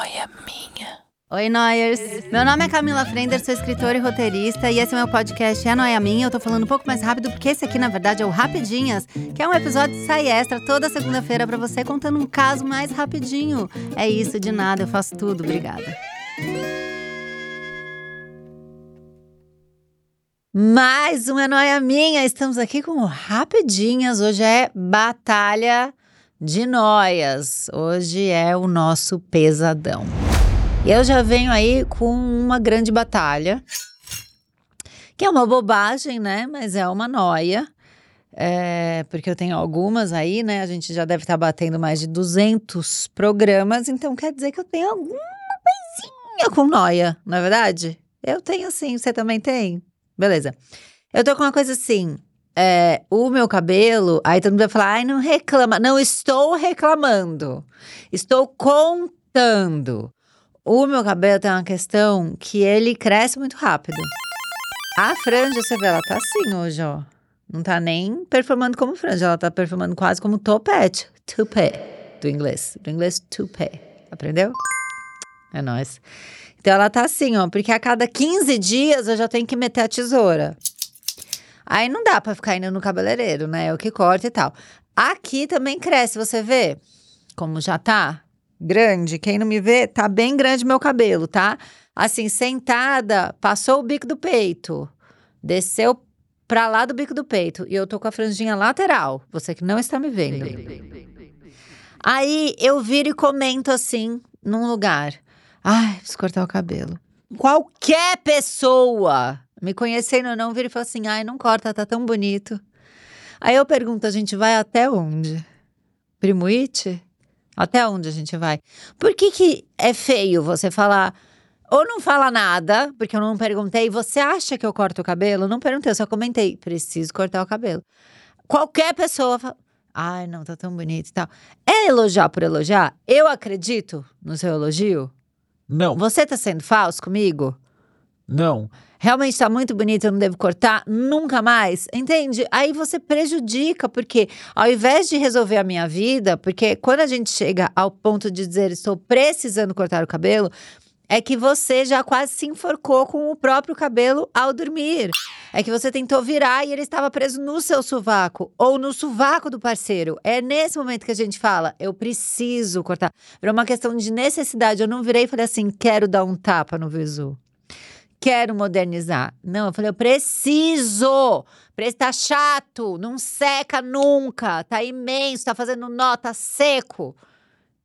noia minha. Oi, Noyers! Meu nome é Camila Frender, sou escritora e roteirista, e esse é meu podcast É Noia Minha. Eu tô falando um pouco mais rápido, porque esse aqui, na verdade, é o Rapidinhas, que é um episódio de sai extra toda segunda-feira para você, contando um caso mais rapidinho. É isso, de nada, eu faço tudo. Obrigada. Mais uma Noia Minha! Estamos aqui com o Rapidinhas. Hoje é Batalha de Noias. Hoje é o nosso pesadão. E eu já venho aí com uma grande batalha, que é uma bobagem, né? Mas é uma noia. É, porque eu tenho algumas aí, né? A gente já deve estar batendo mais de 200 programas, então quer dizer que eu tenho alguma coisinha com noia, não é verdade? Eu tenho sim, você também tem? Beleza. Eu tô com uma coisa assim. É, o meu cabelo, aí todo mundo vai falar, ai, não reclama. Não estou reclamando. Estou contando. O meu cabelo tem uma questão que ele cresce muito rápido. A franja, você vê, ela tá assim hoje, ó. Não tá nem performando como franja, ela tá performando quase como topete. Toupé, do inglês. Do inglês, toupé. Aprendeu? É nóis. Então ela tá assim, ó, porque a cada 15 dias eu já tenho que meter a tesoura. Aí não dá pra ficar indo no cabeleireiro, né? É o que corta e tal. Aqui também cresce, você vê como já tá grande. Quem não me vê, tá bem grande meu cabelo, tá? Assim, sentada, passou o bico do peito, desceu pra lá do bico do peito e eu tô com a franjinha lateral. Você que não está me vendo. Aí eu viro e comento assim, num lugar. Ai, preciso cortar o cabelo. Qualquer pessoa me conhecendo ou não vira e fala assim: ai, não corta, tá tão bonito. Aí eu pergunto: a gente vai até onde? Primo It? Até onde a gente vai? Por que, que é feio você falar. Ou não fala nada, porque eu não perguntei. Você acha que eu corto o cabelo? Não perguntei, eu só comentei. Preciso cortar o cabelo. Qualquer pessoa fala. Ai, não, tá tão bonito e tal. É elogiar por elogiar? Eu acredito no seu elogio? Não, Você tá sendo falso comigo? Não. Realmente tá muito bonito, eu não devo cortar nunca mais, entende? Aí você prejudica, porque ao invés de resolver a minha vida, porque quando a gente chega ao ponto de dizer estou precisando cortar o cabelo, é que você já quase se enforcou com o próprio cabelo ao dormir. É que você tentou virar e ele estava preso no seu sovaco ou no sovaco do parceiro. É nesse momento que a gente fala, eu preciso cortar. Era uma questão de necessidade. Eu não virei e falei assim, quero dar um tapa no visu. Quero modernizar. Não, eu falei, eu preciso. Pre- Tá chato, não seca nunca, tá imenso, tá fazendo nó, tá seco.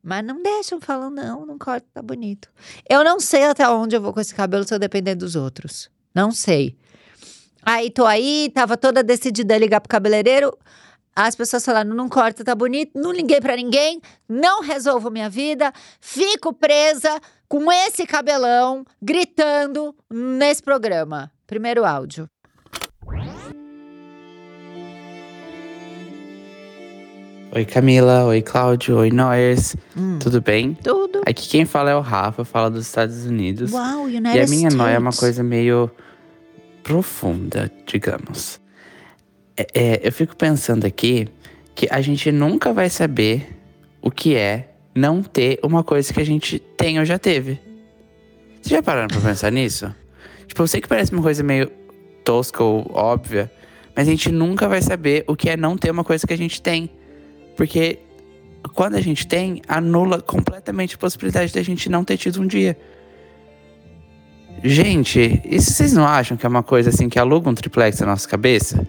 Mas não deixam, falam, não, não corta, tá bonito. Eu não sei até onde eu vou com esse cabelo se eu depender dos outros. Não sei. Aí tô aí, tava toda decidida a ligar pro cabeleireiro. As pessoas falaram, não corta, tá bonito. Não liguei pra ninguém, não resolvo minha vida. Fico presa com esse cabelão gritando nesse programa. Primeiro áudio. Oi, Camila. Oi, Cláudio. Oi, Noyers. Hum. Tudo bem? Tudo. Aqui quem fala é o Rafa, fala dos Estados Unidos. Uau, United e a minha noia é uma coisa meio profunda, digamos. É, é, eu fico pensando aqui que a gente nunca vai saber o que é não ter uma coisa que a gente tem ou já teve. Vocês já pararam pra pensar nisso? Tipo, eu sei que parece uma coisa meio tosca ou óbvia, mas a gente nunca vai saber o que é não ter uma coisa que a gente tem. Porque quando a gente tem, anula completamente a possibilidade da gente não ter tido um dia. Gente, isso vocês não acham que é uma coisa assim que aluga um triplex na nossa cabeça?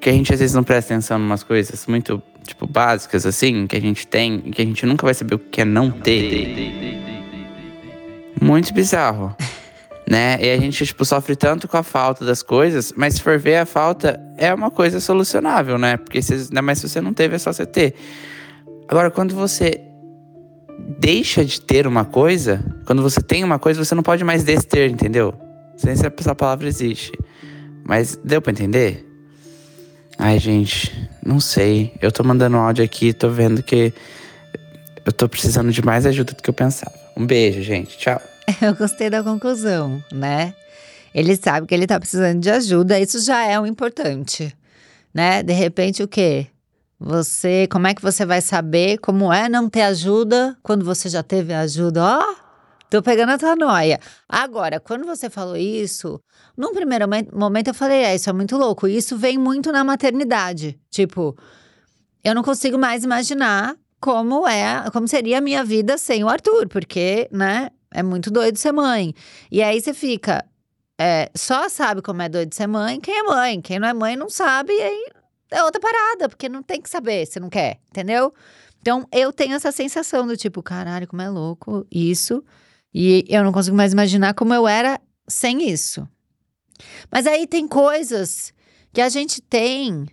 Que a gente às vezes não presta atenção em umas coisas muito, tipo, básicas assim, que a gente tem e que a gente nunca vai saber o que é não ter. Muito bizarro. Né? E a gente, tipo, sofre tanto com a falta das coisas, mas se for ver, a falta é uma coisa solucionável, né? Porque se, ainda mais se você não teve, é só você ter. Agora, quando você deixa de ter uma coisa, quando você tem uma coisa, você não pode mais dester, entendeu? Não sei se essa palavra existe. Mas deu pra entender? Ai, gente, não sei. Eu tô mandando áudio aqui, tô vendo que eu tô precisando de mais ajuda do que eu pensava. Um beijo, gente. Tchau. Eu gostei da conclusão, né? Ele sabe que ele tá precisando de ajuda, isso já é um importante, né? De repente, o quê? Você, como é que você vai saber como é não ter ajuda quando você já teve ajuda? Ó, Tô pegando a tua noia. Agora, quando você falou isso, num primeiro momento eu falei, é, isso é muito louco. Isso vem muito na maternidade. Tipo, eu não consigo mais imaginar como é, como seria a minha vida sem o Arthur, porque, né, é muito doido ser mãe. E aí você fica, é, só sabe como é doido ser mãe quem é mãe. Quem não é mãe não sabe, e aí é outra parada, porque não tem que saber se não quer, entendeu? Então eu tenho essa sensação do tipo, caralho, como é louco isso. E eu não consigo mais imaginar como eu era sem isso. Mas aí tem coisas que a gente tem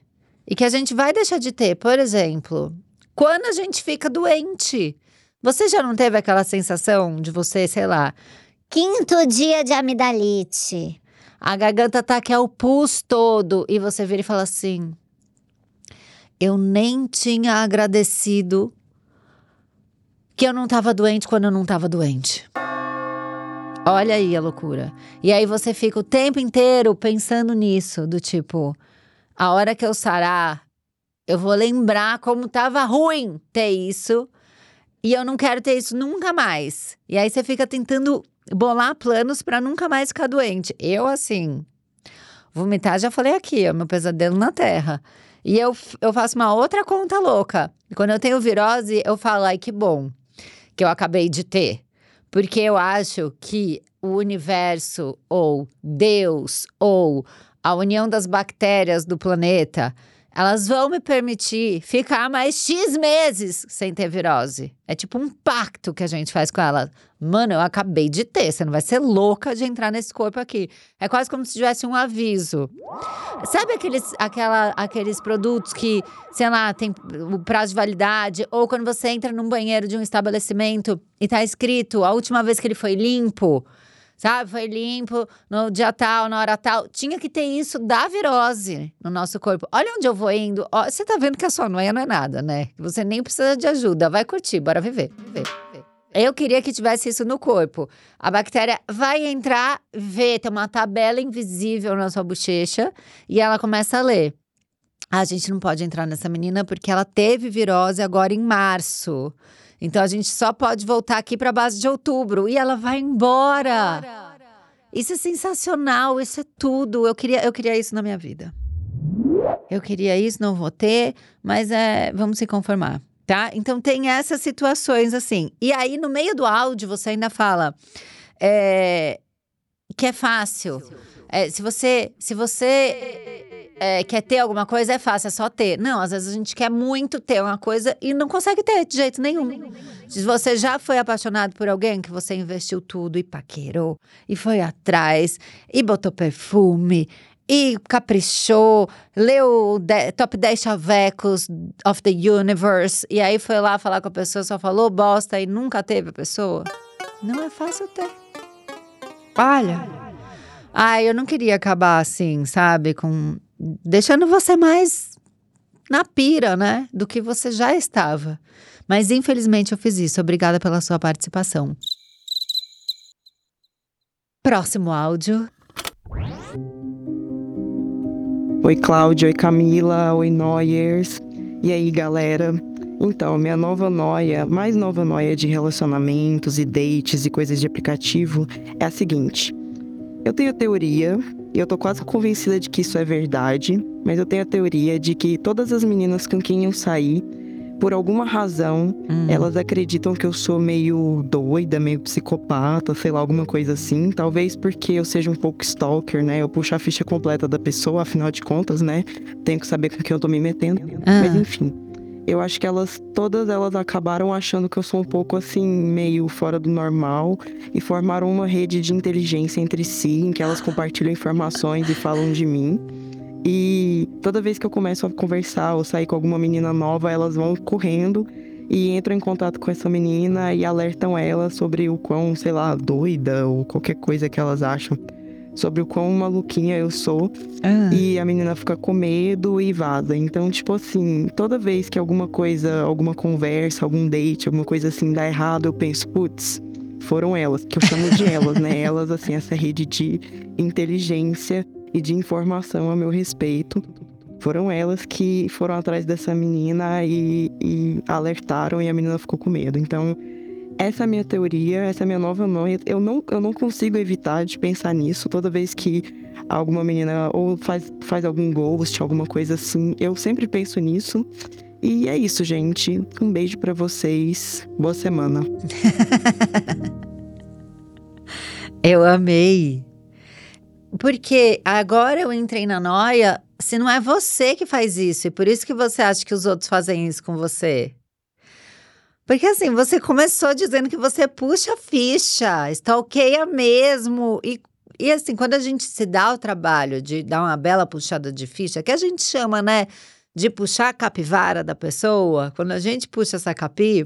e que a gente vai deixar de ter. Por exemplo, quando a gente fica doente. Você já não teve aquela sensação de você, sei lá, quinto dia de amidalite. A garganta tá que é o pus todo e você vira e fala assim: Eu nem tinha agradecido que eu não tava doente quando eu não tava doente. Olha aí a loucura. E aí você fica o tempo inteiro pensando nisso, do tipo, a hora que eu sarar, eu vou lembrar como tava ruim ter isso. E eu não quero ter isso nunca mais. E aí você fica tentando bolar planos para nunca mais ficar doente. Eu, assim, vomitar, já falei aqui, é meu pesadelo na terra. E eu, eu faço uma outra conta louca. Quando eu tenho virose, eu falo, ai, que bom que eu acabei de ter. Porque eu acho que o universo, ou Deus, ou a união das bactérias do planeta elas vão me permitir ficar mais X meses sem ter virose. É tipo um pacto que a gente faz com ela. Mano, eu acabei de ter, você não vai ser louca de entrar nesse corpo aqui. É quase como se tivesse um aviso. Sabe aqueles, aquela, aqueles produtos que, sei lá, tem o prazo de validade? Ou quando você entra num banheiro de um estabelecimento e tá escrito a última vez que ele foi limpo? Sabe? Foi limpo no dia tal, na hora tal. Tinha que ter isso da virose no nosso corpo. Olha onde eu vou indo. Ó, você tá vendo que a sua noia não é nada, né? Você nem precisa de ajuda. Vai curtir, bora viver. viver. Eu queria que tivesse isso no corpo. A bactéria vai entrar, vê, tem uma tabela invisível na sua bochecha e ela começa a ler. A gente não pode entrar nessa menina porque ela teve virose agora em março. Então a gente só pode voltar aqui para a base de outubro e ela vai embora. Isso é sensacional, isso é tudo. Eu queria, eu queria isso na minha vida. Eu queria isso, não vou ter, mas é, vamos se conformar, tá? Então tem essas situações assim. E aí no meio do áudio você ainda fala é, que é fácil. É, se você, se você é, quer ter alguma coisa, é fácil, é só ter. Não, às vezes a gente quer muito ter uma coisa e não consegue ter de jeito nenhum. Se você já foi apaixonado por alguém que você investiu tudo e paquerou, e foi atrás, e botou perfume, e caprichou, leu de, top 10 chavecos of the universe, e aí foi lá falar com a pessoa, só falou bosta e nunca teve a pessoa. Não é fácil ter. Olha. Ai, eu não queria acabar assim, sabe? Com deixando você mais na pira, né? Do que você já estava. Mas infelizmente eu fiz isso. Obrigada pela sua participação. Próximo áudio. Oi, Cláudia. Oi, Camila. Oi, Noyers. E aí, galera? Então, minha nova noia, mais nova noia de relacionamentos e dates e coisas de aplicativo é a seguinte. Eu tenho a teoria e eu tô quase convencida de que isso é verdade, mas eu tenho a teoria de que todas as meninas com quem eu saí, por alguma razão, hum. elas acreditam que eu sou meio doida, meio psicopata, sei lá, alguma coisa assim. Talvez porque eu seja um pouco stalker, né? Eu puxo a ficha completa da pessoa, afinal de contas, né? Tenho que saber com quem eu tô me metendo. Ah. Mas enfim eu acho que elas todas elas acabaram achando que eu sou um pouco assim meio fora do normal e formaram uma rede de inteligência entre si em que elas compartilham informações e falam de mim. E toda vez que eu começo a conversar ou sair com alguma menina nova, elas vão correndo e entram em contato com essa menina e alertam ela sobre o quão, sei lá, doida ou qualquer coisa que elas acham sobre o quão maluquinha eu sou. Ah. E a menina fica com medo e vaza. Então, tipo assim, toda vez que alguma coisa, alguma conversa, algum date, alguma coisa assim dá errado, eu penso, putz, foram elas, que eu chamo de elas, né? Elas, assim, essa rede de inteligência e de informação a meu respeito. Foram elas que foram atrás dessa menina e, e alertaram e a menina ficou com medo. Então, essa é a minha teoria, essa é a minha nova noia. Eu não, eu não consigo evitar de pensar nisso toda vez que alguma menina ou faz, faz algum ghost, alguma coisa assim. Eu sempre penso nisso. E é isso, gente. Um beijo para vocês. Boa semana. eu amei. Porque agora eu entrei na noia se não é você que faz isso. E por isso que você acha que os outros fazem isso com você. Porque assim, você começou dizendo que você puxa ficha, stalkeia mesmo. E, e assim, quando a gente se dá o trabalho de dar uma bela puxada de ficha, que a gente chama, né, de puxar a capivara da pessoa, quando a gente puxa essa capi,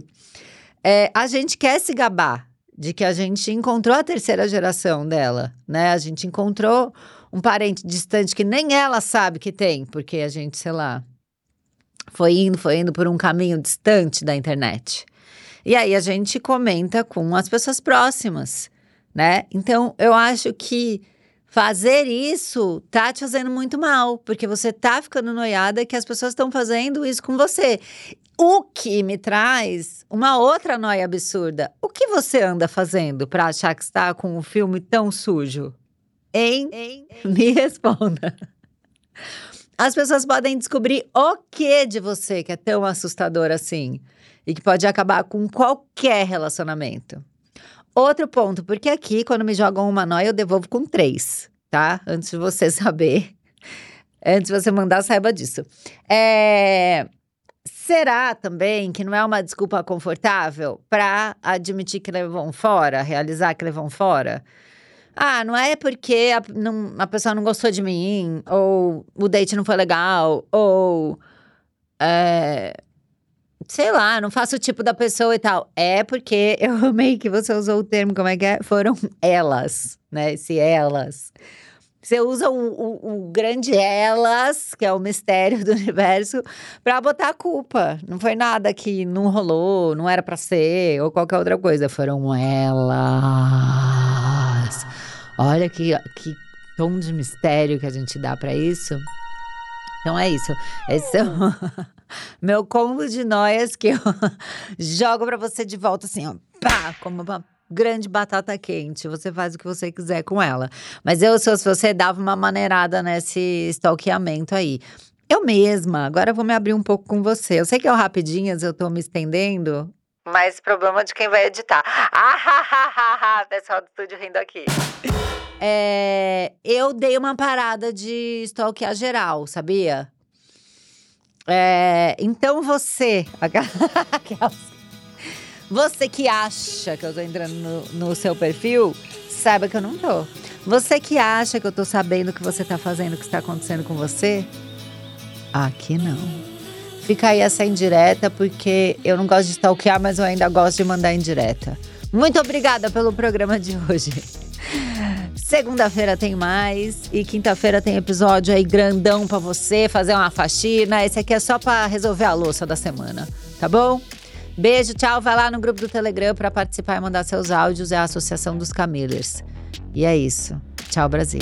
é, a gente quer se gabar de que a gente encontrou a terceira geração dela, né? A gente encontrou um parente distante que nem ela sabe que tem, porque a gente, sei lá, foi indo, foi indo por um caminho distante da internet. E aí a gente comenta com as pessoas próximas, né? Então eu acho que fazer isso tá te fazendo muito mal, porque você tá ficando noiada que as pessoas estão fazendo isso com você. O que me traz uma outra noia absurda. O que você anda fazendo para achar que está com um filme tão sujo? Hein? hein? Me responda. As pessoas podem descobrir o que de você que é tão assustador assim e que pode acabar com qualquer relacionamento. Outro ponto, porque aqui, quando me jogam uma noia, eu devolvo com três, tá? Antes de você saber. Antes de você mandar, saiba disso. É... Será também que não é uma desculpa confortável para admitir que levou um fora, realizar que levou um fora? Ah, não é porque a, não, a pessoa não gostou de mim, ou o date não foi legal, ou. É, sei lá, não faço o tipo da pessoa e tal. É porque eu amei que você usou o termo, como é que é? Foram elas, né? Esse elas. Você usa o, o, o, grande elas, que é o mistério do universo, para botar a culpa. Não foi nada que não rolou, não era para ser, ou qualquer outra coisa. Foram elas. Olha que, que tom de mistério que a gente dá para isso. Então é isso. Esse é o meu combo de noias que eu jogo para você de volta assim, ó, pá, como uma grande batata quente. Você faz o que você quiser com ela. Mas eu, se você, dava uma maneirada nesse stalkeamento aí. Eu mesma, agora eu vou me abrir um pouco com você. Eu sei que é o rapidinhas, eu tô me estendendo, mas problema de quem vai editar. Ah, ha, ha, ha, ha. Pessoal do estúdio rindo aqui. É, eu dei uma parada de stalkear geral, sabia? É, então você. você que acha que eu tô entrando no, no seu perfil, saiba que eu não tô. Você que acha que eu tô sabendo o que você tá fazendo, o que está acontecendo com você, aqui não. Fica aí essa indireta, porque eu não gosto de stalkear, mas eu ainda gosto de mandar indireta. Muito obrigada pelo programa de hoje. Segunda-feira tem mais e quinta-feira tem episódio aí grandão para você fazer uma faxina. Esse aqui é só para resolver a louça da semana, tá bom? Beijo, tchau. Vai lá no grupo do Telegram para participar e mandar seus áudios. É a Associação dos Camillers. E é isso. Tchau, Brasil.